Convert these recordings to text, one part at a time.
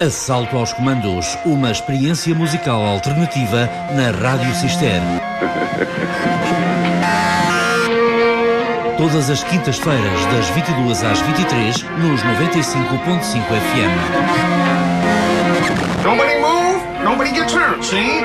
Assalto aos Comandos, uma experiência musical alternativa na Rádio Cister. Todas as quintas-feiras, das 22 às 23, nos 95.5 FM. Nobody move, nobody get hurt, see?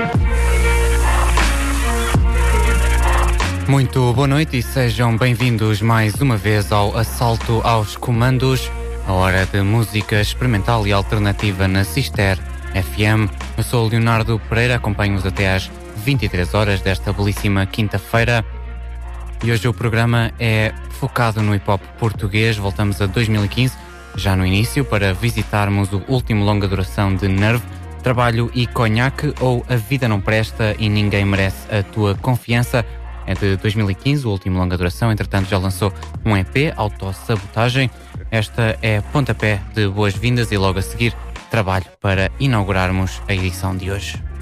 Muito boa noite e sejam bem-vindos mais uma vez ao Assalto aos Comandos, a hora de música experimental e alternativa na Cister FM. Eu sou o Leonardo Pereira, acompanho-os até às 23 horas desta belíssima quinta-feira. E hoje o programa é focado no hip hop português. Voltamos a 2015, já no início, para visitarmos o último longa duração de Nerve, Trabalho e Conhaque ou A Vida Não Presta e Ninguém Merece a Tua Confiança. É de 2015, o último longa duração, entretanto já lançou um EP, Autossabotagem. Esta é pontapé de boas-vindas e logo a seguir trabalho para inaugurarmos a edição de hoje.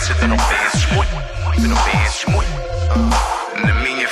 Para que tu penses, tu não penses muito. Tu não penses muito.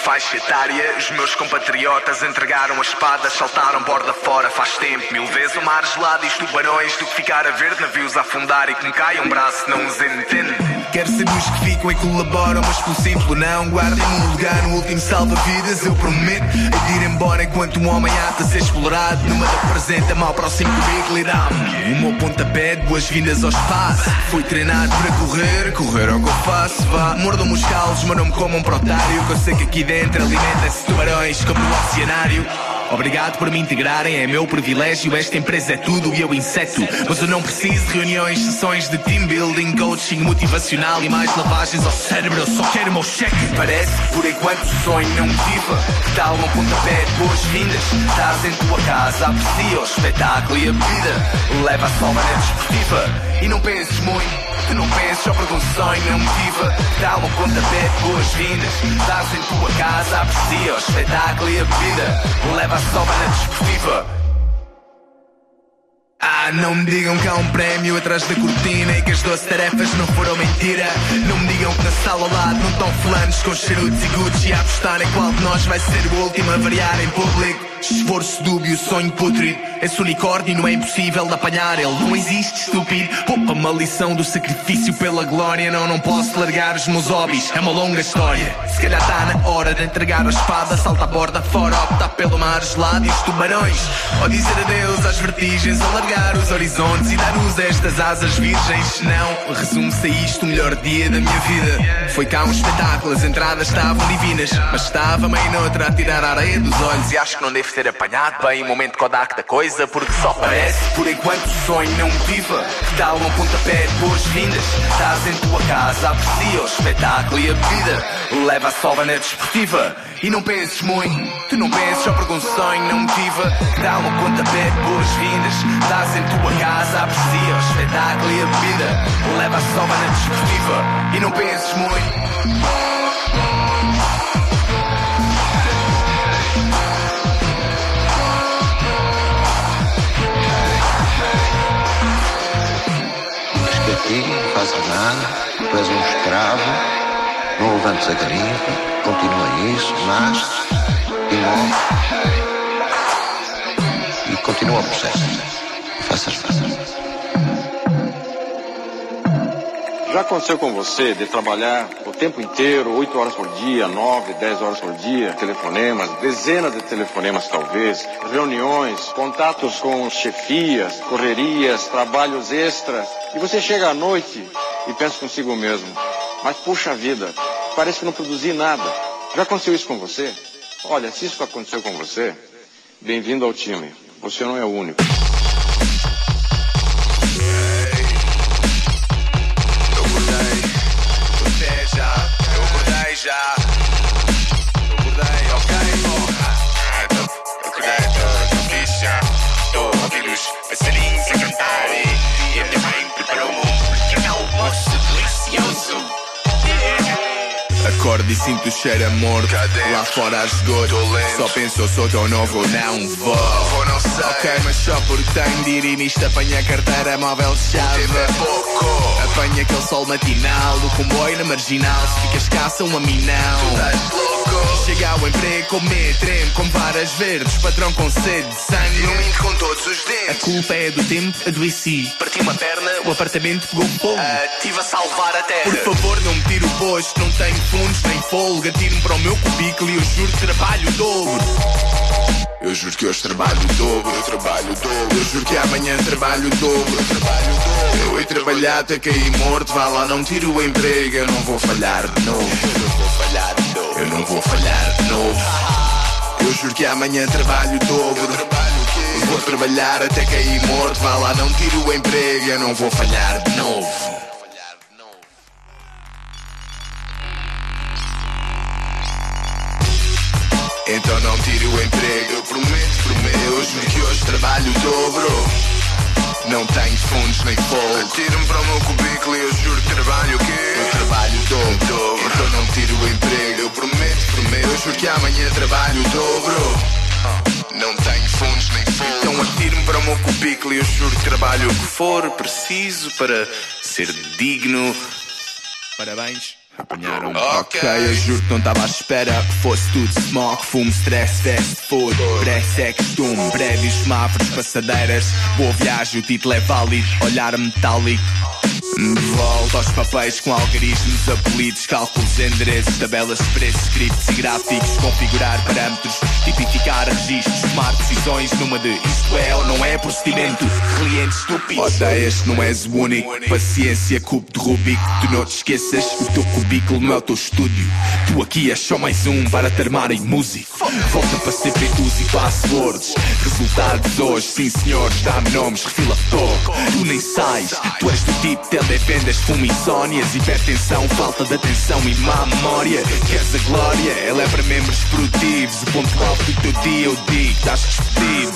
Faixa etária, os meus compatriotas entregaram a espada, saltaram borda fora faz tempo. Mil vezes o mar gelado e os tubarões do que ficar a ver navios a afundar e que me caia um braço, não os entendo. Quero saber os que ficam e colaboram, mas pelo simples não guardem-me um lugar no último salva-vidas. Eu prometo hei de ir embora enquanto um homem há de ser explorado. Numa da apresenta mal para o 5 currículo e dá-me o meu pontapé boas-vindas ao espaço. Fui treinado para correr, correr é o que eu faço. Vá, mordam-me os calos, mas não me comam para otário. Que eu sei que aqui dentro alimentam-se tubarões como no oceanário. Obrigado por me integrarem, é meu privilégio. Esta empresa é tudo e eu inseto. Mas eu não preciso de reuniões, sessões de team building, coaching motivacional e mais lavagens ao cérebro. Eu só quero o meu cheque. Parece que por enquanto o sonho não motiva. Que tal um pontapé de boas-vindas? Estás em tua casa, aprecia o espetáculo e a vida. Leva a soma na desportiva e não penses muito. Tu não penses só porque um sonho não motiva Dá uma pontapé de boas-vindas Estás em tua casa, aprecia o espetáculo e a vida Leva a soma na desportiva ah, não me digam que há um prémio atrás da cortina e que as 12 tarefas não foram mentira. Não me digam que na sala ao lado não estão fulanos com charutos e Gucci a apostar em qual de nós vai ser o último a variar em público. Esforço dúbio, sonho pútrido. Esse unicórnio não é impossível de apanhar, ele não existe, estúpido. Poupa uma lição do sacrifício pela glória. Não, não posso largar os meus hobbies, é uma longa história. Se calhar está na hora de entregar a espada, salta a borda fora, optar pelo mar gelado e os tubarões. Ou dizer adeus às vertigens, alargar os horizontes e dar luz a estas asas virgens. Não, resume-se a isto o melhor dia da minha vida. Foi cá um espetáculo, as entradas estavam divinas, mas estava meio noutra a tirar a areia dos olhos e acho que não devo ter apanhado bem o momento Kodak da coisa, porque só parece por enquanto o sonho não. Que tal um pontapé de boas-vindas? Estás em tua casa, aprecia o espetáculo e a vida. Leva a sova na desportiva e não penses muito. Tu não penses só porque um sonho não. Que tal um pontapé de boas-vindas? Estás em tua casa, aprecia o espetáculo e a vida. Leva a sova na desportiva e não penses muito. Aqui, não fazes nada, tu és um escravo, não levantes a garimpa, continua isso, nasce e morre. E continua o processo. Faças, faças. Já aconteceu com você de trabalhar tempo inteiro, 8 horas por dia, 9, 10 horas por dia, telefonemas, dezenas de telefonemas talvez, reuniões, contatos com chefias, correrias, trabalhos extras, e você chega à noite e pensa consigo mesmo, mas puxa vida, parece que não produzi nada. Já aconteceu isso com você? Olha, se isso aconteceu com você, bem-vindo ao time. Você não é o único. Já. Acordei, ok, porra. Acordei, fixe já. Estou a ouvir os passarinhos a cantar e, a minha mãe preparou-me um pequeno almoço delicioso. Acordo e sinto o cheiro a morto. Cadê? Lá fora a esgoto. Só penso eu sou tão novo, não vou. Vou, não sei. Ok, mas só porque tenho de ir e nisto apanha a carteira móvel chave. Pouco. Apanha aquele sol matinal do comboio na marginal. Se ficas caça, um a. Estás louco. Chega ao emprego com medo, tremo com varas verdes, patrão com sede de sangue. Não minto com todos os A dentes. culpa é do tempo, adoeci. Parti uma perna, O apartamento pegou fogo. estive a salvar a terra. Por favor, não me tire o posto, não tenho fundos nem folga. Tire-me para o meu cubículo e eu juro que trabalho o dobro. Eu juro que hoje trabalho dobro, eu trabalho dobro. Eu juro que amanhã trabalho dobro, eu trabalho dobro. Eu ia trabalhar até cair morto, vá lá, não tiro o emprego. Eu não vou falhar de novo, eu não vou falhar de novo. Eu não vou falhar de novo. Eu juro que amanhã trabalho dobro. Eu trabalho? Vou trabalhar até cair morto, vá lá, não tiro o emprego. Eu não vou falhar de novo. Então não tire o emprego, eu prometo, prometo. Eu juro que hoje trabalho o dobro. Não tenho fundos nem fogo. Tiro-me para o meu cubículo e eu juro que trabalho o quê? Eu trabalho o dobro. Então não tire o emprego, eu prometo, prometo. Eu juro que amanhã trabalho o dobro. Não tenho fundos nem fogo. Então atiro-me para o meu cubículo e eu juro que trabalho o que for preciso para ser digno. Parabéns. Apanharam Ok. eu juro que não estava à espera que fosse tudo smoke, fumo, stress, fast food. É costume, prédios, passadeiras. Boa viagem, o título é válido, olhar metálico. Volto aos papéis com algarismos, apelidos, cálculos, endereços, tabelas preços, scripts e gráficos, configurar parâmetros, tipificar registros, tomar decisões numa de isto é ou não é procedimento. Clientes estúpidos. Odeias não és o único. Paciência, cubo de Rubik. Tu não te esqueças, o teu cubículo não é o teu estúdio. Tu aqui és só mais um para te armar em músico. Volta para CPUs e passwords. Resultados hoje, sim senhores, dá-me nomes, refila pouco. Tu nem sais, tu és do tipo televendas, fumo insónias, hipertensão, falta de atenção e má memória. Queres a glória? Ela é para membros produtivos. O ponto alto do teu dia, eu digo, estás despedido.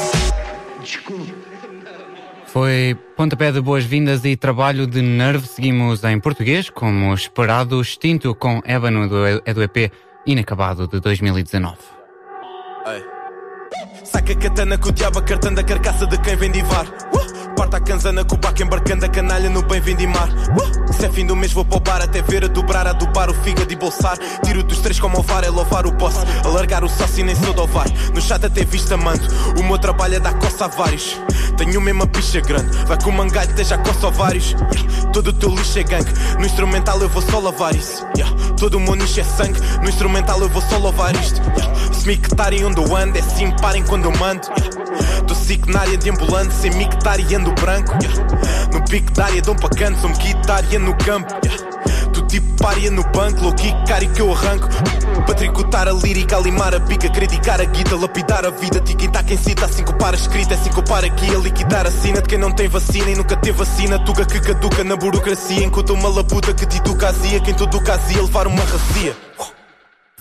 Foi pontapé de boas-vindas e trabalho de nerve. Seguimos em português, como esperado, extinto com Ébano do, é do EP Inacabado de 2019. Saca a katana com o diabo a cartando a carcaça de quem vem divar. Uh! Parta a canzana com o embarcando a canalha no bem vindimar. Uh! Se é fim do mês vou poupar até ver a dobrar, a dobar o fígado e bolsar. Tiro dos três como o VAR é louvar o posse. Alargar o sócio e nem sou do vai. No chat até vista mando. O meu trabalho é dar coça a vários. Tenho mesmo a picha grande. Vai com o mangalho, esteja coça a vários. Todo o teu lixo é gangue. No instrumental eu vou só lavar isso. Yeah. Todo o meu nicho é sangue. No instrumental eu vou só louvar isto. Yeah. Se me quitarem onde eu ando, é sim, parem quando eu mando. Yeah. Tô sick na área de ambulante, sem mictar e ando branco. Yeah. No pico da área dão para canto, sou guitarra no campo. Yeah. Tu tipo pária no banco, low kick, que eu arranco. Para tricotar a lírica, limar a pica, criticar a guita, lapidar a vida. Tiquita quem cita, assim que para escrita, assim que para aqui, a liquidar a sina de quem não tem vacina e nunca teve vacina. Tuga que caduca na burocracia, enquanto uma labuta que tituca azia, quem tudo casia, levar uma razia.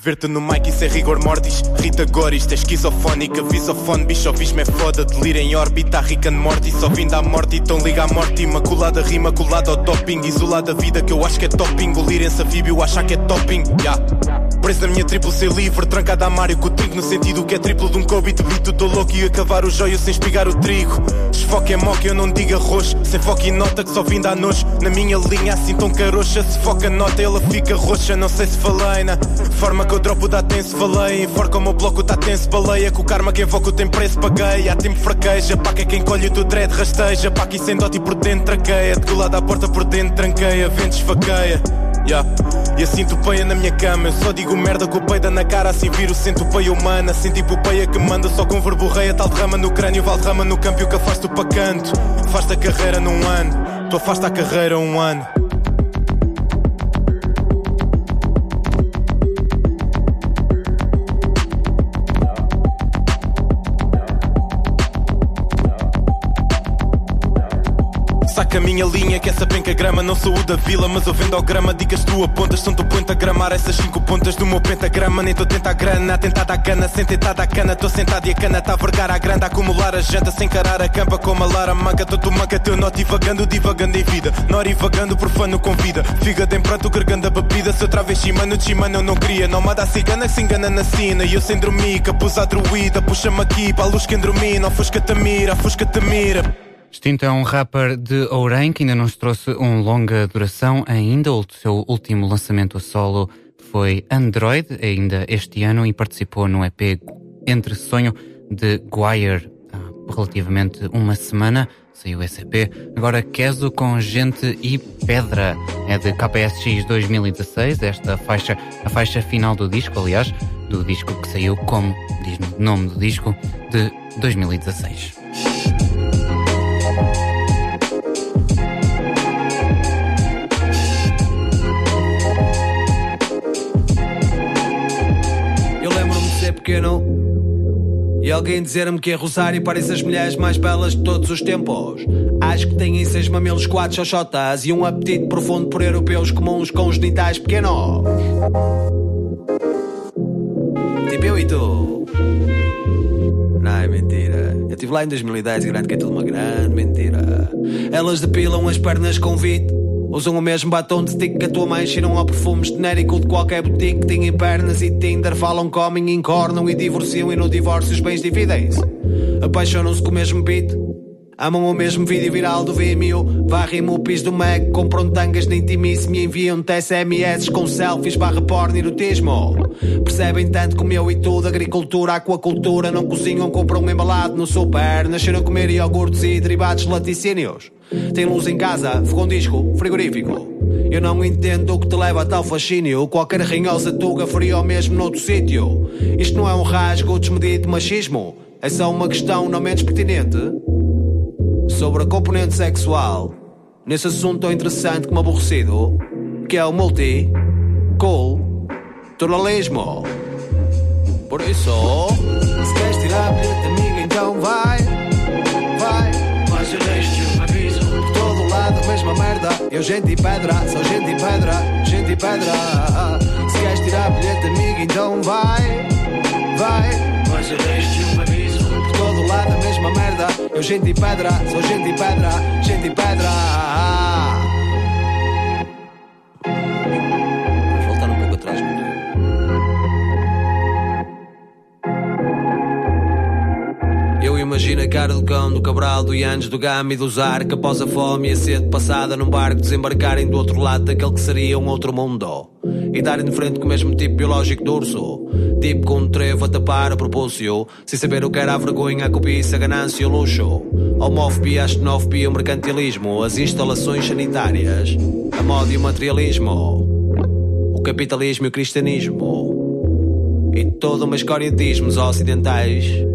Ver-te no mic, isso é rigor mortis. Rita Goris, é esquizofónica. Visofone, bichofismo é foda. Delira em órbita, rica de morte. Só vindo à morte, então liga à morte. Imaculada, rima colada ao topping. Isolada vida que eu acho que é topping. O esse anfíbio, achar que é topping. Yeah. Preso na minha triplo ser livre, trancada a Mário com o trigo no sentido que é triplo de um Kobe te bito, tô louco e acabar o joio sem espigar o trigo. Desfoque é moca, eu não digo arroz, sem foco e nota que só vim dar nojo. Na minha linha assim tão caroxa, se foca nota ela fica roxa, não sei se falei na forma que eu dropo dá tenso, falei. Enforca o meu bloco, tá tenso, baleia. Com o karma quem invoca tem preço, paguei. Há tempo fraqueja, pá que é quem colhe o teu dread rasteja. Pá que sem dote por dentro traqueia, de colada à porta por dentro tranqueia, vento esfaqueia. Yeah. E assim topeia na minha cama Eu só digo merda com o peida na cara Assim viro centopeia humana Sem tipo peia que manda Só com verborreia Tal derrama no crânio Val derrama no campo E o que afasto para canto Afasta a carreira num ano Tu afasta a carreira um ano Saca a minha linha, que essa penca grama. Não sou o da vila, mas eu vendo ao grama. Dicas tu apontas, são tu ponta a gramar essas cinco pontas do meu pentagrama. Nem tô tenta a grana, tentada a cana, sem tentada a cana. Tô sentado e a cana tá a vergar a grande, a acumular a janta, sem encarar a campa como a lara manca. Tu manca, teu nó divagando, divagando em vida. Nori vagando, profano com vida. Figa em pranto, gregando a bebida. Se eu travesti, mano, de mano eu não queria. A cigana que se engana na sina. E eu sem dormir, capuz a druida. Puxa-me aqui para luz que endromina. Ofusca-te mira, ofusca-te mira. Extinto é um rapper de Ourém que ainda nos trouxe um longa duração. Ainda o seu último lançamento solo foi Android, ainda este ano, e participou no EP Entre Sonho de Guire há relativamente uma semana. Saiu esse EP. Agora Queso com Gente e Pedra. É de KPSX 2016, esta faixa, a faixa final do disco, aliás, do disco que saiu como diz o nome do disco, de 2016. Pequeno e alguém dizer-me que é Rosário parece as mulheres mais belas de todos os tempos. Acho que têm seis mamilos, quatro xoxotas e um apetite profundo por europeus comuns com os genitais pequenos. Tipo eu e tu. Não, é mentira. Eu estive lá em 2010 grande que é tudo uma grande mentira. Elas depilam as pernas com vite Usam o mesmo batom de stick que a tua mãe cheiram ao perfume genérico de qualquer boutique. Têm pernas e Tinder, falam, comem, encornam e divorciam e no divórcio os bens dividem-se. Apaixonam-se com o mesmo beat. Amam o mesmo vídeo viral do Vimeo Varrem o piso do Mac Compram tangas na intimíssimo E enviam-te SMS com selfies barra porno erotismo Percebem tanto como eu e tudo Agricultura, aquacultura Não cozinham, compram embalado no super Nasceram a comer iogurtes e derivados laticínios Tem luz em casa, fogão disco, frigorífico eu não entendo o que te leva a tal fascínio. Qualquer ranhosa tuga faria o mesmo noutro sítio. Isto não é um rasgo desmedido de machismo. É só uma questão não menos pertinente sobre a componente sexual nesse assunto tão interessante como aborrecido, que é o multiculturalismo. Por isso, se queres tirar bilhete amiga, então vai, vai. Mas eu deixo-te um aviso. Por todo lado, mesma merda. Eu, gente e pedra, sou gente e pedra, gente e pedra. Se queres tirar bilhete amiga, então vai. Merda. Eu gente e pedra, sou gente e pedra, gente e pedra. Eu imagino a cara do cão, do cabral, do Yanes, do Gama e do Zar Que após a fome e a sede passada num barco Desembarcarem do outro lado daquele que seria um outro mundo. E darem de frente com o mesmo tipo biológico do urso. Tipo com um trevo a tapar a propósito Sem saber o que era a vergonha, a cobiça, a ganância e o luxo. A homofobia, a xenofobia, o mercantilismo As instalações sanitárias A moda e o materialismo O capitalismo e o cristianismo. E toda uma escória de ocidentais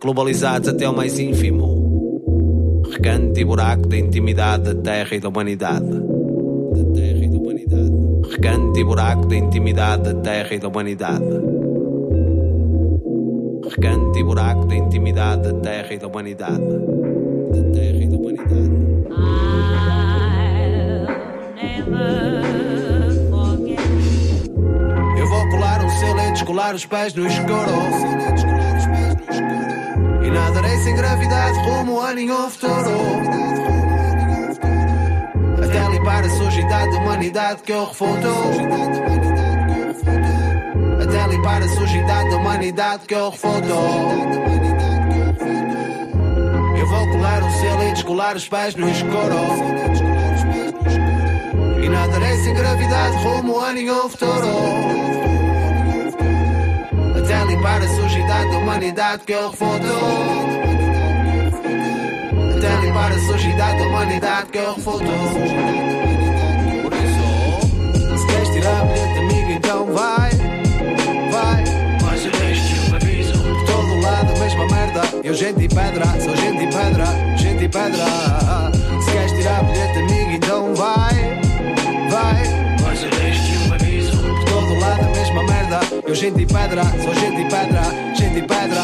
globalizados até ao mais ínfimo. Recanto e buraco da intimidade da terra e da humanidade. Da terra e da humanidade. Recanto e buraco da intimidade da terra e da humanidade. Recanto e buraco da intimidade da terra e da humanidade. Da terra e da humanidade. Eu vou colar um selo e descolar os pés no escuro. E nadarei sem gravidade rumo a nenhum futuro. Até limpar a sujidade da humanidade que eu refuto. Até limpar a sujidade da humanidade que eu refuto. Eu vou colar um selo e descolar os pés no escuro. E nadarei sem gravidade rumo a nenhum futuro até limpar a sujidade da humanidade que eu refuto. Até limpar a sujidade da humanidade que eu refuto. Por se queres tirar bilhete amigo, então vai, vai. Mas eu deixo-te um aviso. Por todo lado, mesma merda. Eu, gente e pedra, sou gente e pedra, gente e pedra. Se queres tirar bilhete amigo, então vai. Eu, gente e pedra, sou gente e pedra, gente e pedra.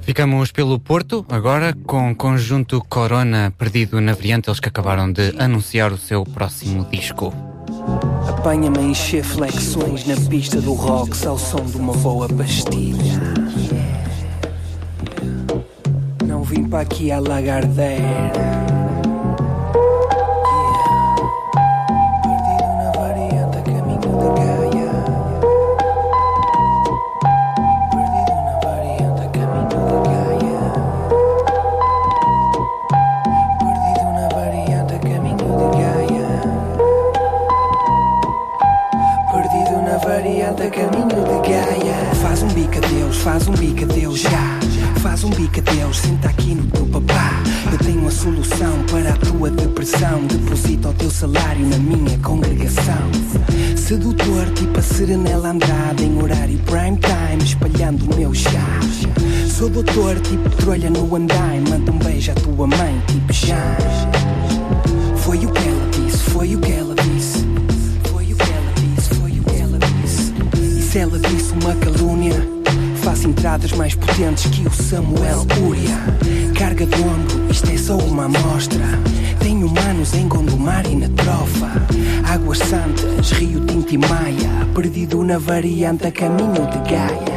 Ficamos pelo Porto, agora com o conjunto Corona perdido na variante, eles que acabaram de anunciar o seu próximo disco. Apanha-me a encher flexões na pista do rock ao som de uma boa pastilha. Não vim para aqui a lagardeira. Perdido na variante a caminho de Gaia.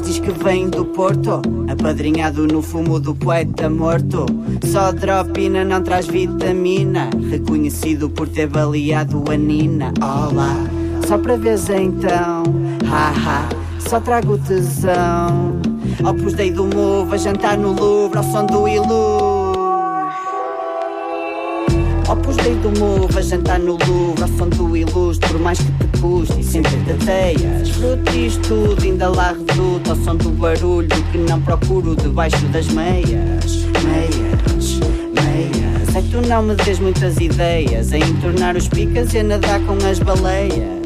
Diz que vem do Porto, apadrinhado no fumo do poeta morto. Só dropina não traz vitamina, reconhecido por ter baleado a Nina. Olá, só para vez então, haha, só trago tesão. Opus Dei do Move a jantar no Louvre ao som do Ilu. Opus Dei do Move a jantar no Louvre ao som do ilustre Por mais que te custe e sempre te teias Frutis tudo, ainda lá reduto Ao som do barulho que não procuro debaixo das meias. Meias, meias. É tu não me des muitas ideias Em tornar os picas e a nadar com as baleias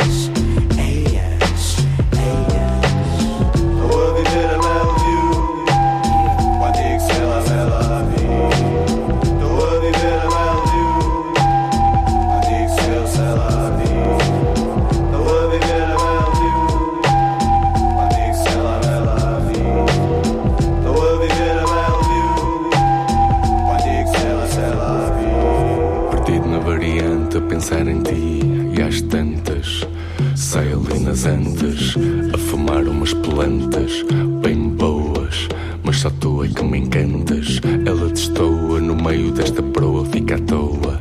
Ela encantas. Ela destoa, no meio desta proa fica à toa.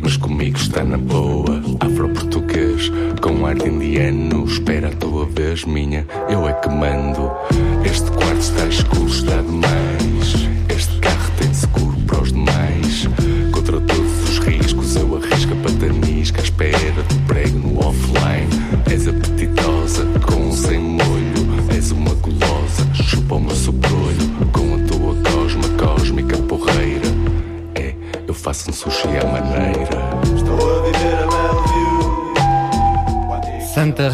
Mas comigo está na boa, afro-português, com ar de indiano. Espera a tua vez, minha, eu é que mando. Este quarto está escuro, está demais. Este carro tem seguro.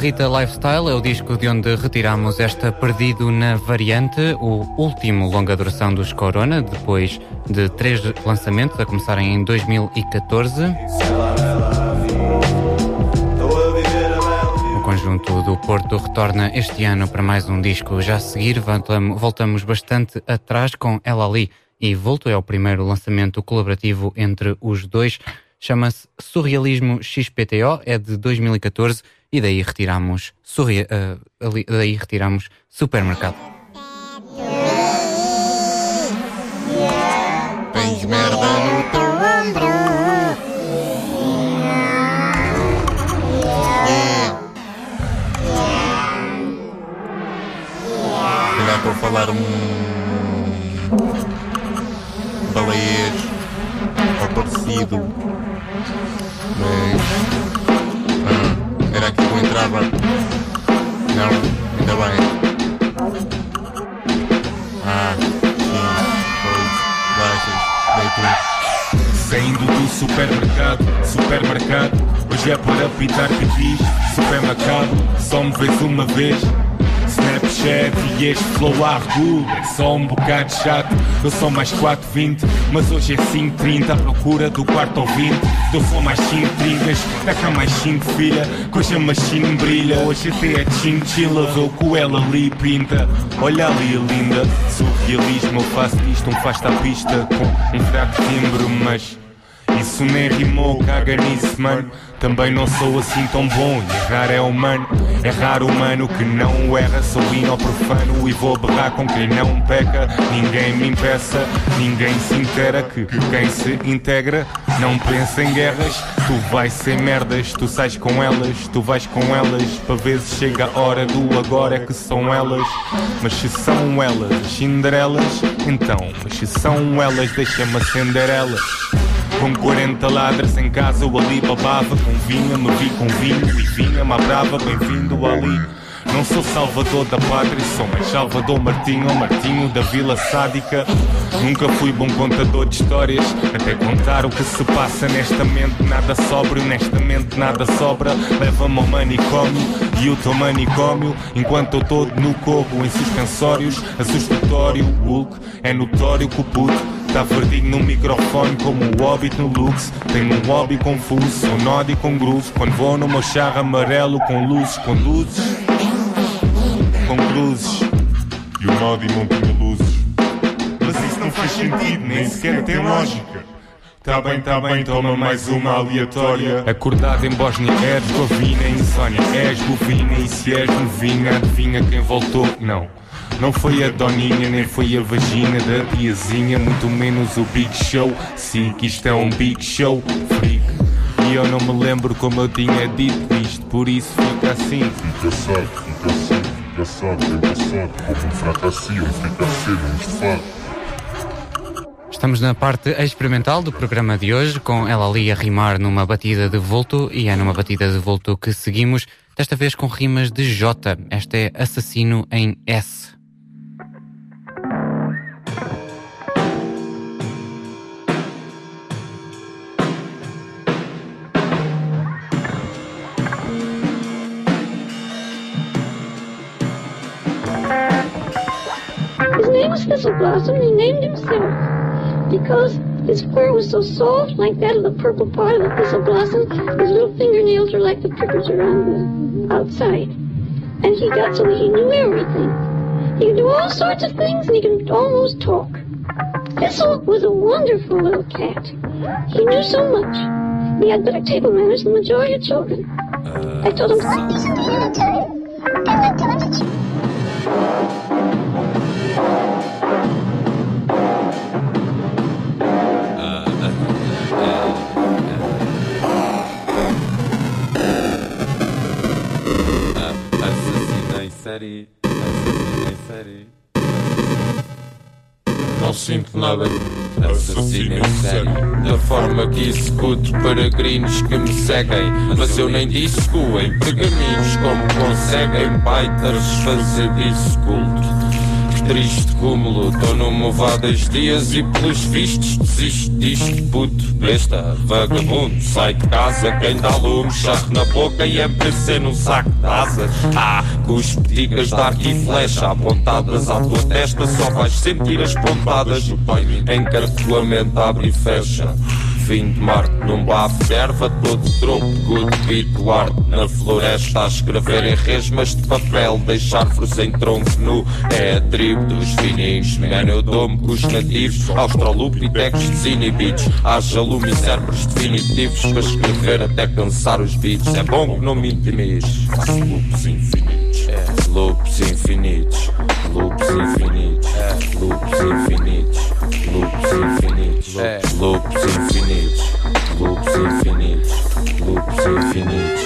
Rita Lifestyle é o disco de onde retiramos esta Perdido na Variante, o último longa duração dos Corona, depois de três lançamentos a começarem em 2014. O conjunto do Porto retorna este ano para mais um disco. Já a seguir voltamos bastante atrás com Ela Ali e Volto é o primeiro lançamento colaborativo entre os dois. Chama-se Surrealismo XPTO, é de 2014 e daí retiramos, sorri, uh, ali, daí retiramos supermercado. Tens merda no teu ombro. Yeah. Será para falar um é para pitar que diz Supermercado, só me vês uma vez. Snapchat e este flow à regula É só um bocado chato, eu sou mais 420 Mas hoje é 530 à procura do quarto ouvinte Eu sou mais 5 tringas, cá mais 5 filha Que hoje a machine brilha, hoje até é chinchilla Vê o que ela ali pinta. Olha ali linda, surrealismo Eu faço disto um fasta à pista Com um fraco timbre, mas... Isso nem rimou, caga nisso, mano. Também não sou assim tão bom. Errar é humano, raro humano que não erra. Sou hino profano e vou berrar com quem não peca. Ninguém me impeça, ninguém se inteira. Que quem se integra não pensa em guerras. Tu vais sem merdas, tu sais com elas, tu vais com elas. Para vezes chega a hora do agora é que são elas. Mas se são elas as Cinderelas, então, mas se são elas, deixa-me acender elas. Com 40 ladras em casa eu ali babava Com vinha, me vi com vinho e vinha-me à brava Bem-vindo ali não sou salvador da pátria, sou mais Salvador Martinho Martinho da Vila Sádica. Nunca fui bom contador de histórias, até contar o que se passa nesta mente. Nada sóbrio, nesta mente nada sobra. Leva-me ao manicômio e o teu manicômio. Enquanto eu todo no corpo em suspensórios, assustatório. Hulk é notório que o puto Tá verdinho no microfone como o Hobbit no Lux. Tenho um hobby confuso, sou nódio com groove Quando vou no meu charro amarelo com luzes, com luzes Com cruzes. E o nódio não tinha luzes. Mas isso não faz sentido, nem sequer tem lógica. Tá bem, tá bem, toma mais uma aleatória. Acordado em Bósnia, Herzegovina, insónia. És bovina e se és novinha Adivinha quem voltou? Não não foi a doninha, nem foi a vagina da tiazinha, muito menos o Big Show. Sim, que isto é um Big Show, freak. E eu não me lembro como eu tinha dito isto, por isso fica assim. Fica assado, fica assim, fica assado, bem passado, como um fracassio, fica cedo, de fato. Estamos na parte experimental do programa de hoje, com ela ali a rimar numa batida de volto, e é numa batida de volto que seguimos, desta vez com rimas de J. Esta é Assassino em S. was Thistleblossom, he named himself because his fur was so soft, like that of the purple part of the thistleblossom. His little fingernails were like the prickles around the outside. And he got so that he knew everything. He could do all sorts of things, and he could almost talk. Thistle was a wonderful little cat. He knew so much. He had better table manners than the majority of children. Uh, I told him, to be something in time. I went to him série. série. Não sinto nada. Assassino em série. Da forma que executo peregrinos que me seguem. Mas eu nem disco em pergaminhos como conseguem baitas fazer disso culto triste cúmulo. Tô no movadas dias e pelos vistos desisto disto, puto, besta, vagabundo. Sai de casa, quem dá lume, charro na boca e MPC num saco de asas. Ah, cuspidigas de arco e flecha apontadas à tua testa, só vais sentir as pontadas. Encarcolamento abre e fecha. Fim de Marte num bafo de erva todo troco Good arte na floresta a escrever em resmas de papel Deixar árvores em tronco nu. É a tribo dos fininhos Man, eu dou-me com os nativos Australopithecus desinibidos Haja lume e cérebros definitivos Para escrever até cansar os beats. É bom que não me intimides loops infinitos. É, loops infinitos. Loops infinitos. É, loops infinitos. Loops infinitos É, loops infinitos loops infinitos, loops infinitos,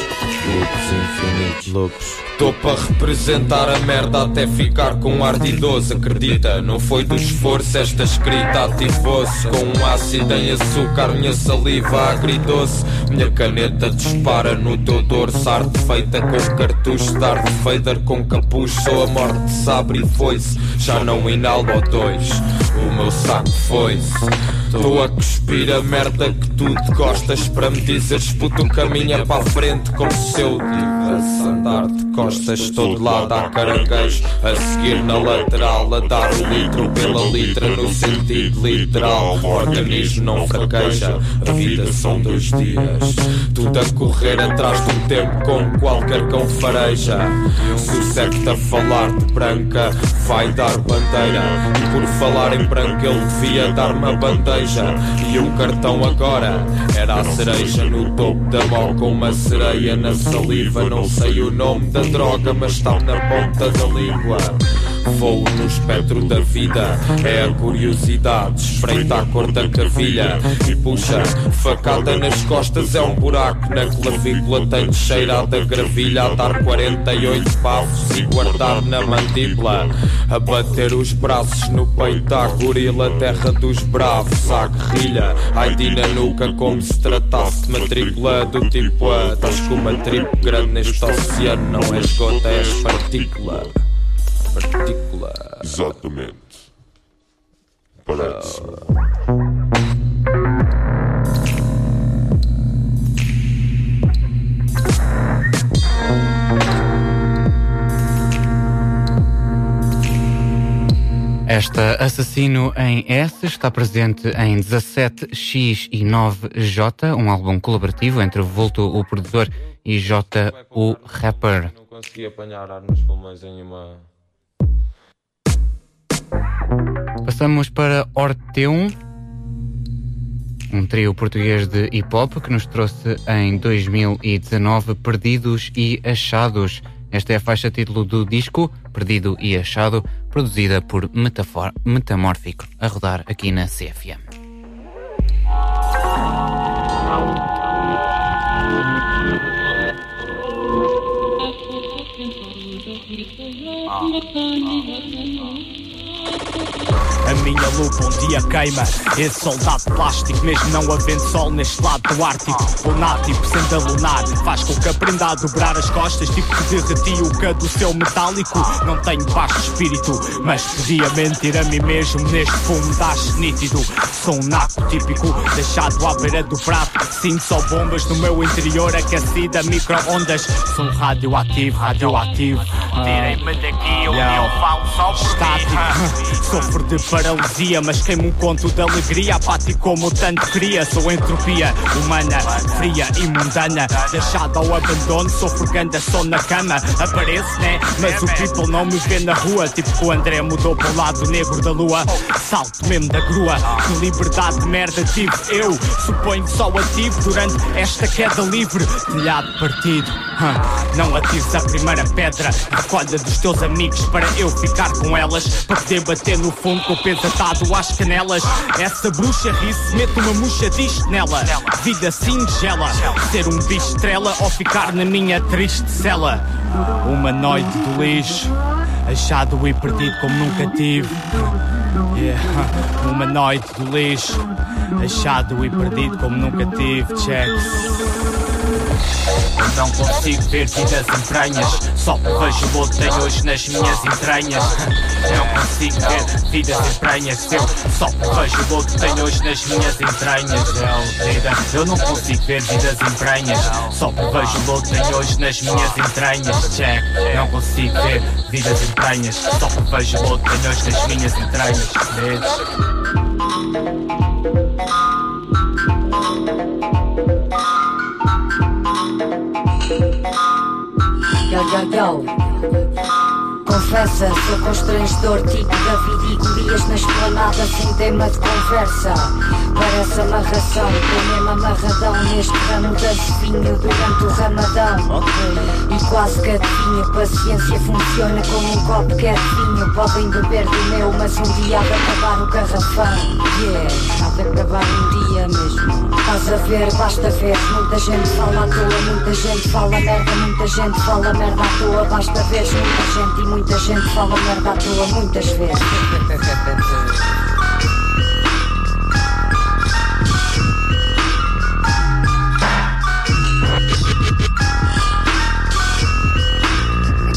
loops infinitos, loops. Tô para representar a merda até ficar com ar de idoso, acredita? Não foi do esforço, esta escrita ativou-se com um ácido em açúcar, minha saliva agridoce. Minha caneta dispara no teu dorso, arte feita com cartucho, Darth Vader com capuz. Sou a morte de sabre e foi-se, já não inalo dois. O meu saco foi-se. Estou a cuspir a merda que tu gostas Para me dizeres puto caminha para a frente Como se eu tivesse andar de costas Todo lado à caranguejo A seguir na lateral A dar o litro pela litra No sentido literal O organismo não fraqueja A vida são dois dias. Tudo a correr atrás um tempo Como qualquer cão fareja. Se o secto a falar de branca Vai dar bandeira E por falar em branca Ele devia dar-me a E um cartão agora Era a cereja no topo da Com uma sereia na saliva. Não sei o nome da droga Mas está na ponta da língua Voo no espectro da vida. É a curiosidade. Espreita a cor da cavilha. E puxa, facada nas costas. É um buraco na clavícula. Tenho cheirado a gravilha. A dar 48 pavos E guardar na mandíbula. A bater os braços no peito. Da gorila Terra dos bravos. À guerrilha. Ai na nuca como se tratasse de matrícula Do tipo A. Estás com uma tribo grande neste oceano. Não és gota, és partícula Partícula Exatamente. Parece. Esta Assassino em S está presente em 17X e 9J, um álbum colaborativo entre Volto, o produtor, e J, o rapper. Não consegui apanhar ar nos pulmões em uma. Passamos para Orteum, um trio português de hip hop que nos trouxe em 2019 Perdidos e Achados. Esta é a faixa título do disco Perdido e Achado, produzida por Metafor Metamórfico, a rodar aqui na CFM. Thank you. A minha lupa um dia queima. Esse soldado plástico Mesmo não havendo sol neste lado do Ártico. Lunático, sendo a lunar Faz com que aprenda a dobrar as costas. Tipo que derreti o caduceu metálico. Não tenho paz de espírito Mas podia mentir a mim mesmo. Neste fumo das nítido Sou um naco típico. Deixado à beira do prato Sinto só bombas no meu interior. Aquecida, micro-ondas. Sou radioativo, radioativo. Tirem-me daqui, eu, Yeah. eu falo só por Estático, sofro de paralisia, mas queimo um conto de alegria, apático como tanto queria. Sou entropia humana, fria e mundana, deixado ao abandono, sofro ganda só na cama. Apareço, né? Mas o people não me vê na rua, tipo que o André mudou para o lado negro da lua. Salto mesmo da grua, que liberdade de merda tive eu. Suponho que só ativo durante esta queda livre, telhado partido. Não atires a primeira pedra, recolha dos teus amigos para eu ficar com elas, para poder bater no fundo com o peso atado às canelas. Essa bruxa ri-se, mete uma murcha disto nela. Vida singela, ser um bicho estrela ou ficar na minha triste cela. Uma noite do lixo, achado e perdido como nunca tive. Yeah. Uma noite do lixo, achado e perdido como nunca tive. Checks. Não consigo ver vidas entranhas. Só vejo o tem hoje nas minhas entranhas. Não consigo ver vidas entranhas. Eu só vejo o tem hoje nas minhas entranhas. Eu, vida, eu não consigo ver vidas entranhas. Só vejo o tem hoje nas minhas entranhas. Check, não consigo ver vidas entranhas. Só vejo o tem hoje nas minhas entranhas. Yo, yo, yo. Confessa, sou constrangedor, tipo David e Golias na esplanada sem tema de conversa. Parece amarração, tô mesmo amarradão neste ramo de vinho durante o ramadão. E quase que adivinho, paciência funciona como um copo que é vinho. Podem beber do meu, mas um dia há de acabar o garrafão. Yeah, há de acabar um dia mesmo. Estás a ver, basta ver. Muita gente fala à toa, muita gente fala merda, muita gente fala merda à toa. Basta ver, muita gente e muita gente fala merda à toa, muitas vezes.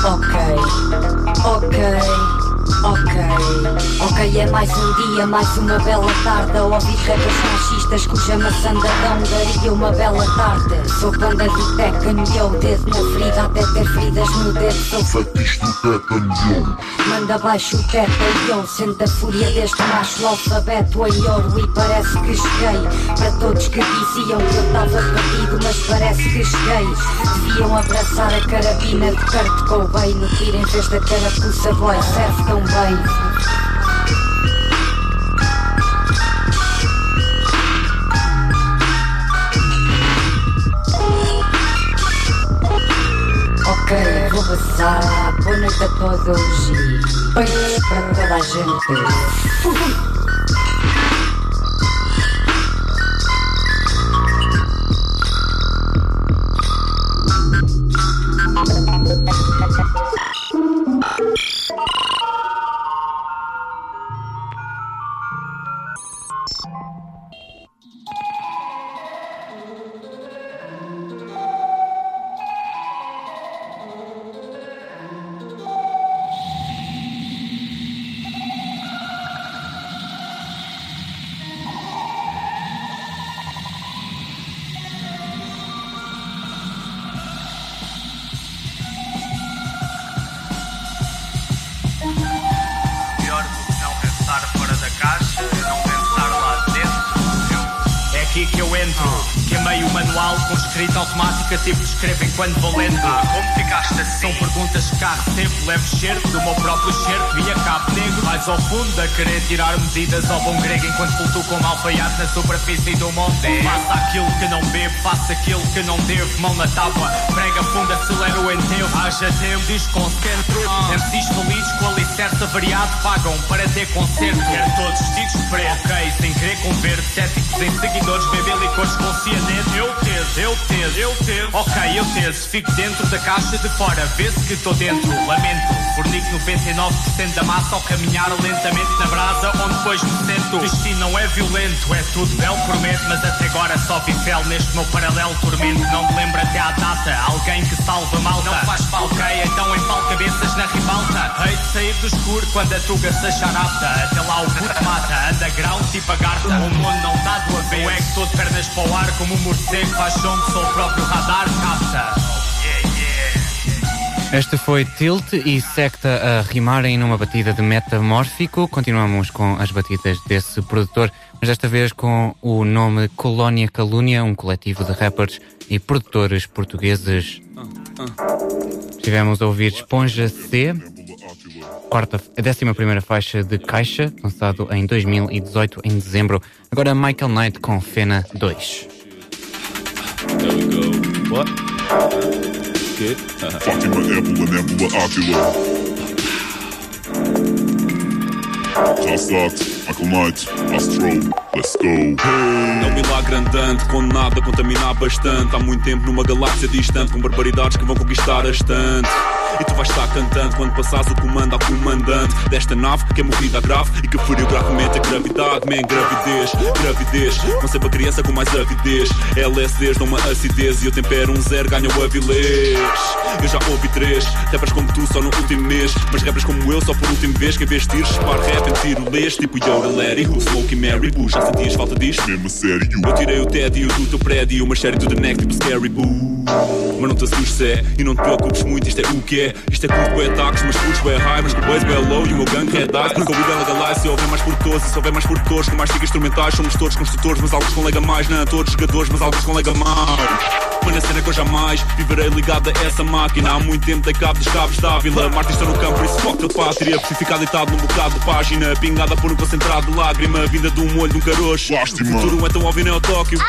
Ok, ok, ok, ok, é mais um dia, mais uma bela tarde. A ouvir rappers machistas cuja maçandadão daria uma bela tarde. Sou banda do Tekken, yo, dedo na ferida até ter feridas no dedo. Sou fetiche do yo. Manda baixo o teto, yo, sente a fúria deste macho alfabeto em ouro E parece que cheguei. Para todos que diziam que eu estava perdido Mas parece que cheguei. Deviam abraçar a carabina de Kurt Cobain No tiro em vez da carapuça, boy, serve tão bem Ok, vou passar. Boa noite a todos e beijos para toda a gente. Pior escrevo enquanto vou lendo. como ficaste assim? São perguntas que cá recebo, levo cerco do meu próprio cerco, via cabo negro. Mais ao fundo, a querer tirar medidas ao bom grego enquanto flutuo como alfaiate na superfície do monte. Faça aquilo que não bebo, faça aquilo que não devo. Mão na tábua, prega fundo, acelera o enterro. Haja tempo, desconcentro. MCs felizes com alicerce variado pagam para ter concerto. Quero todos vestidos de preto. Ok, sem querer converter céticos em seguidores, beber licores com cianeto. Eu teso, eu eu teso. Ok, eu teso, fico dentro da caixa de fora. Vê-se que estou dentro, lamento. Fornico 99% da massa ao caminhar lentamente na brasa, onde depois me sento. O destino não é violento, é tudo belo, prometo. Mas até agora só vi fel neste meu paralelo tormento. Não me lembro até à data. Alguém que salva malta. Não faz falta. Ok, então empal cabeças na ribalta. Hei de sair do escuro quando a tuga se achar apta. Até lá o puto mata, underground tipo a garta. O mundo não está do avesso. O ego todo pernas para o ar como um morcego. Faz som que o próprio radar capta. Este foi Tilt e Secta a rimarem numa batida de metamórfico. Continuamos com as batidas desse produtor, mas desta vez com o nome Colónia Calúnia, um coletivo de rappers e produtores portugueses. Estivemos a ouvir Esponja C, quarta, a 11 faixa de Caixa, lançado em 2018, em dezembro. Agora Michael Knight com Fena 2. There we go. What? Good. Fátima, Ébola, Nébula, Átila. Já sabe, Michael Knight, Astro, let's go. É um milagre andante, condenado a contaminar bastante. Há muito tempo numa galáxia distante, com barbaridades que vão conquistar a estante. E tu vais estar cantando quando passares o comando ao comandante desta nave que é movida grave e que feriu gravemente a gravidade. Man, gravidez, gravidez, concebe a criança com mais avidez. LSDs dão uma acidez e eu tempero um zero, ganho o avilés. Eu já ouvi três rappers como tu só no último mês, mas rappers como eu só por última vez. Que em vez de tiros, disparo rap em tiro lês, tipo Yoda, Larry, Who, Smokey, Mary, Boo. Já sentias falta disto? Mesmo sério. Eu tirei o tédio do teu prédio, uma série do the neck, tipo Scary Boo. Mas não te assustes, é, e não te preocupes muito, isto é o que é. Isto é curto, bué ataques, mas putos, bué high, mas boys, bué low e o meu gangue red eyes. Porque ouvi bela galáxia, se houver mais produtores, e se houver mais produtores, com mais ficas instrumentais, somos todos construtores, mas alguns com lega mais, não todos jogadores, mas alguns com lega mais. Cena que eu jamais viverei ligado a essa máquina. Há muito tempo dei cabo dos cabos da Ávila. Martins está no campo, por isso foca de pátria. Preciso ficar deitado num bocado de página. Pingada por um concentrado de lágrima. Vinda de um molho de um caroço. O futuro é tão óbvio, nem ao Tóquio.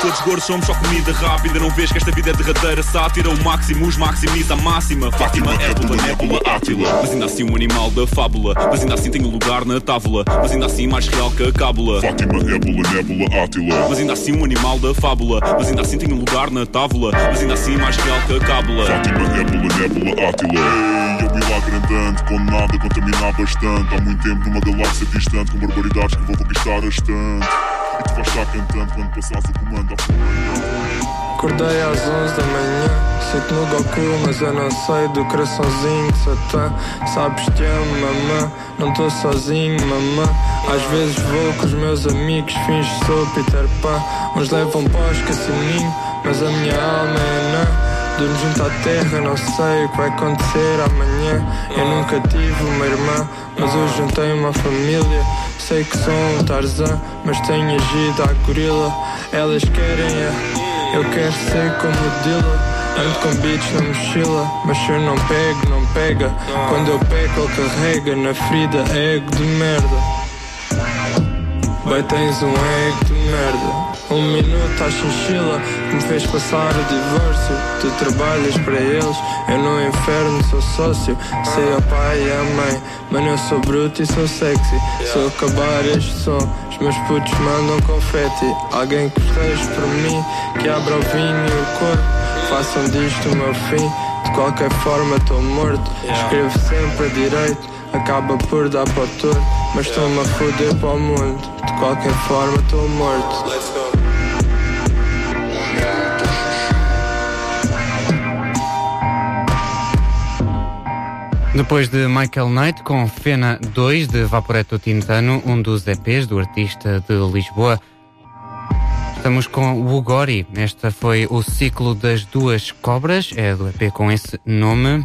Todos gordos somos só comida rápida. Não vês que esta vida é derradeira. Sátira, o Maximus maximiza a máxima. Fátima, Ébola, Nébula, Átila. Mas ainda assim um animal da fábula. Mas ainda assim tenho um lugar na tábula. Mas ainda assim mais real que a cábula. Fátima, Ébola, Nébula, Átila. Mas ainda assim um animal da fábula. Mas ainda assim tenho um lugar na tábula. Mas ainda assim mais real que a cábula. Fátima, Ébola, Nébula, Átila. Ei, eu milagre andante, condenado a contaminar bastante. Há muito tempo numa galáxia distante, com barbaridades que vou conquistar a estante. Cantando quando o comando. Acordei às 11 da manhã. Sinto no Goku, mas eu não sei do coraçãozinho de Satã. Sabes te amo, mamã. Não tô sozinho, mamã. Às vezes vou com os meus amigos, finge sou Peter Pan. Uns levam para o esquecimento, mas a minha alma é anã. Durmo junto à terra, não sei o que vai acontecer amanhã. Eu nunca tive uma irmã, mas hoje juntei uma família. Sei que sou um Tarzan, mas tenho agido à gorila. Elas querem a, eu quero ser como o Dilla. Ando com beats na mochila, mas se eu não pego, não pega. Quando eu pego, ele carrega na ferida, é ego de merda. Vai, tens um ego de merda. Um minuto à chinchila que me fez passar o divórcio. Tu trabalhas para eles, eu no inferno sou sócio. Sei ao pai e à mãe, mano eu sou bruto e sou sexy. Se eu acabar este som, os meus putos mandam confete. Alguém que proteja por mim, que abra o vinho e o corpo. Façam disto o meu fim. De qualquer forma estou morto. Escrevo sempre a direito, acaba por dar para o torto. Mas estou-me a foder para o mundo. De qualquer forma estou morto. Depois de Michael Knight com Fena 2 de Vaporetto Tintano, um dos EPs do artista de Lisboa. Estamos com o Ugori. Este foi o ciclo das duas cobras, é do EP com esse nome,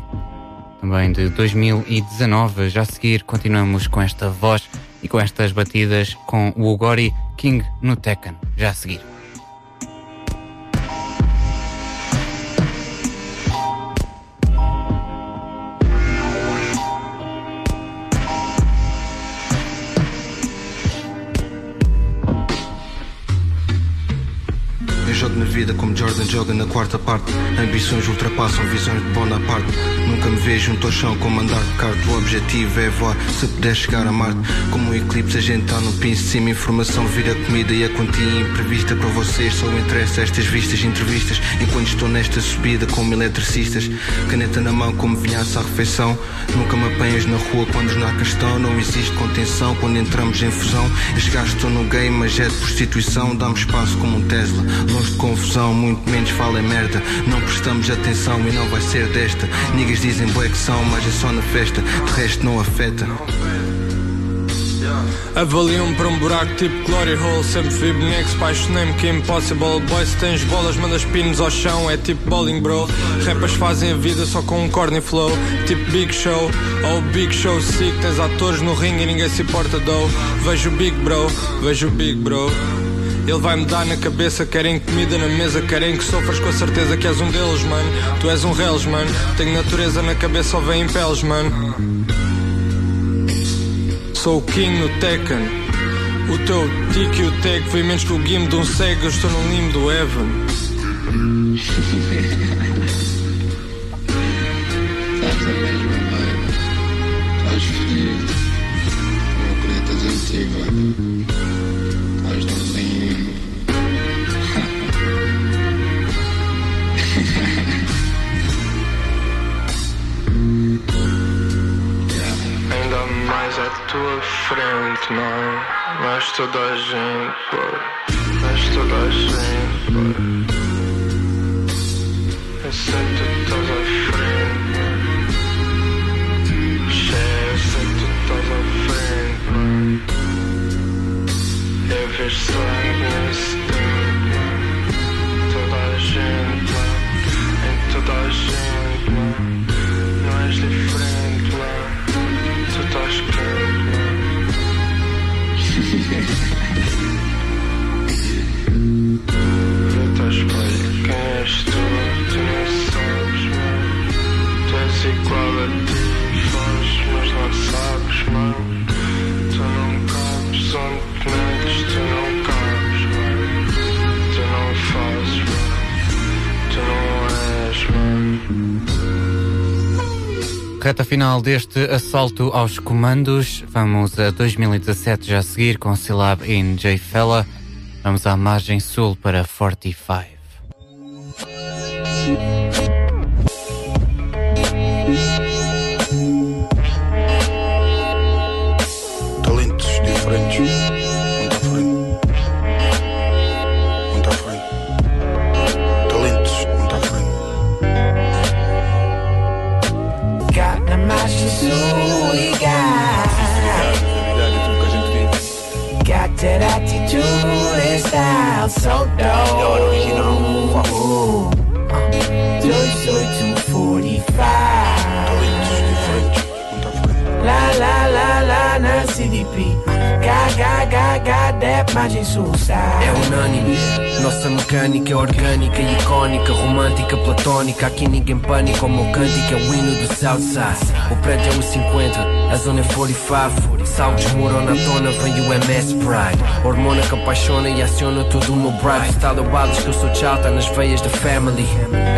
também de 2019. Já a seguir continuamos com esta voz e com estas batidas com o Ugori King no Tekken. Já a seguir. Vida como Jordan joga na quarta parte. Ambições ultrapassam visões de Bonaparte. Nunca me vejo junto ao chão como andar de kart. O objetivo é voar, se puder chegar a Marte. Como um eclipse, a gente tá no pince de cima. Informação vira comida e a quantia imprevista para vocês. Só interessa estas vistas, entrevistas. Enquanto estou nesta subida como eletricistas. Caneta na mão como vinhaça à refeição. Nunca me apanhas na rua quando os nacas estão. Não existe contenção quando entramos em fusão. Estes gajos estão no game, mas é de prostituição. Dá-me espaço como um Tesla. Longe de confusão, muito menos fala em merda. Não prestamos atenção e não vai ser desta. Niggas dizem bué que são, mas é só na festa. De resto não afeta. Avaliam-me para um buraco tipo Glory Hole. Sempre vi bonecos, apaixonei-me que é impossible Boy, se tens bolas, mandas pinos ao chão. É tipo bowling, bro. Rappers fazem a vida só com um corny flow. Tipo Big Show. Ou Big Show Sick. Tens atores no ringue e ninguém se importa, do Vejo Big Bro, vejo Big Bro ele vai-me dar na cabeça, querem comida na mesa, querem que sofras com a certeza que és um deles, mano. Tu és um reles, mano. Tenho natureza na cabeça, só vem em peles, mano. Sou o King no Tekken. O teu tic e o tag foi menos que o game de um cego. Eu estou no limbo do Evan. Tua frente, não. Mas toda a gente, boy. Mas toda a gente. Eu tu estás à frente, Cheio, eu tu estás à frente. Eu vejo sangue nesse tempo, Toda a gente. Em toda a gente, Reta final deste assalto aos comandos. Vamos a 2017 já a seguir com Syllab in J Fella. Vamos à margem sul para 45. Got, got, got, got that suicide. É unânime, nossa mecânica é orgânica icónica, romântica, platónica. Aqui ninguém pânico, o meu cântico é o hino do Southside. O prédio é o 50, a zona é 45. Saltos morona à tona, vem o MS Pride. Hormona que apaixona e aciona todo o meu bribe. Style balas que eu sou chau, tá nas veias da family.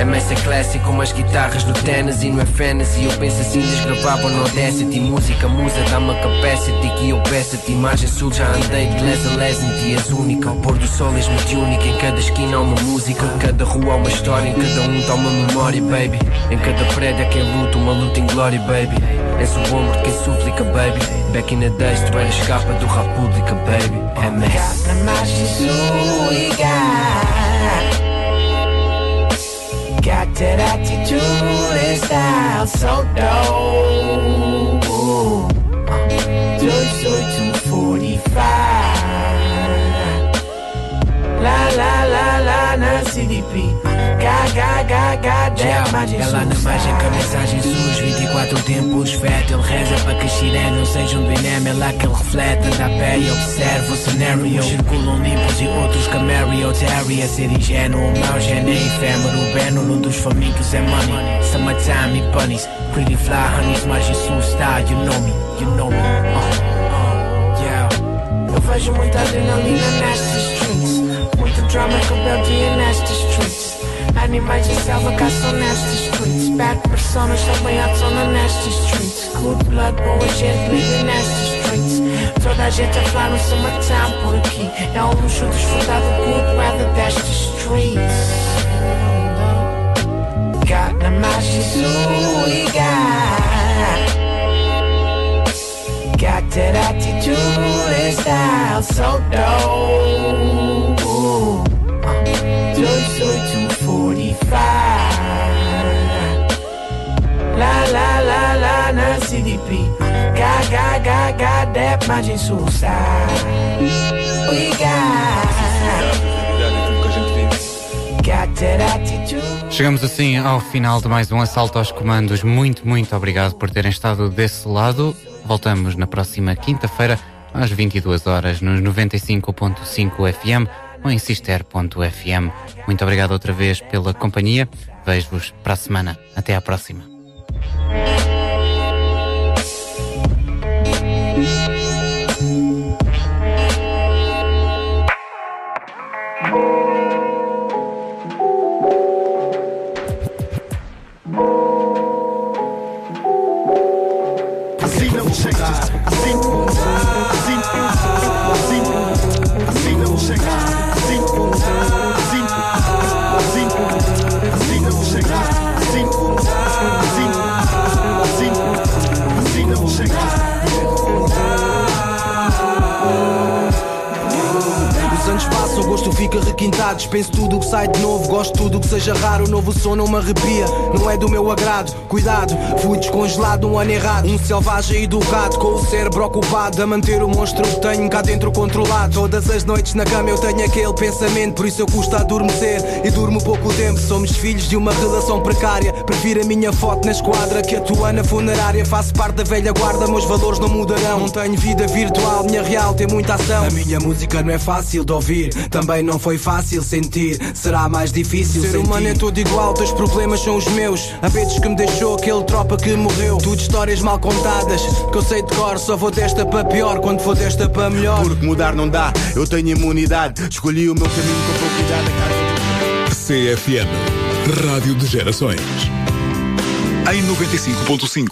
MS é clássico, como as guitarras no Tennessee, não é fantasy. Eu penso assim, desgravava no Audacity. Música, musa, dá-me capacity que eu peço-te. Imagem sul, já andei de les a em dias única. Ao pôr do sol és muito única, em cada esquina há uma música. Cada rua há uma história, em cada um tá uma memória, baby. Em cada prédio há quem luta, uma luta em glória, baby. És o ombro de quem suplica, baby. Back in the days, tu eras capa do República, baby. MS. Got. That attitude and style so dope. 245. La la la la na CDP. Magic Ela na margem com a mensagem SUS 24 tempos fete Ele reza para que Xiré não seja um dinema É lá que ele reflete, anda a pé e observa o cenário. Circulam limpos e outros Camario Terry. A ser ingênuo, mau gene efêmero. Beno, num dos famintos é money. Summertime e bunnies. Pretty fly honeys, margem sul style You know me, you know me uh, uh, yeah. Eu vejo muita adrenalina nestas streets drama com rebeldia nestas streets Animais de selva caçam nestas streets Bad personas também à tona nestas streets Good blood, boa gente vive nestas streets Toda a gente a falar no summertime por aqui É um luxo desfrutado good weather destas streets Got the magic we got Got that attitude and style so dope. Joy, joy, 245. La la la la na CDP. Got, got, got, got that. We got. Attitude. Chegamos assim ao final de mais um assalto aos comandos. Muito, muito obrigado por terem estado desse lado. Voltamos na próxima quinta-feira às 22 horas nos 95.5 FM ou em cister.fm. Muito obrigado outra vez pela companhia. Vejo-vos para a semana. Até à próxima. O novo som não me arrepia, não é do meu agrado. Cuidado, fui descongelado um ano errado. Um selvagem educado, com o cérebro ocupado a manter o monstro que tenho cá dentro controlado. Todas as noites na cama eu tenho aquele pensamento, por isso eu custo a adormecer e durmo pouco tempo. Somos filhos de uma relação precária. Prefiro a minha foto na esquadra que a tua na funerária. Faço parte da velha guarda, meus valores não mudarão. Não tenho vida virtual, minha real tem muita ação. A minha música não é fácil de ouvir, também não foi fácil sentir. Será mais difícil Ser humano é todo igual, teus problemas são os meus. Há vezes que me deixou aquele tropa que morreu. Tudo histórias mal contadas, que eu sei de cor. Só vou desta para pior, quando for desta para melhor. Porque mudar não dá, eu tenho imunidade. Escolhi o meu caminho com pouco cuidado. CFM, Rádio de Gerações. Em 95.5.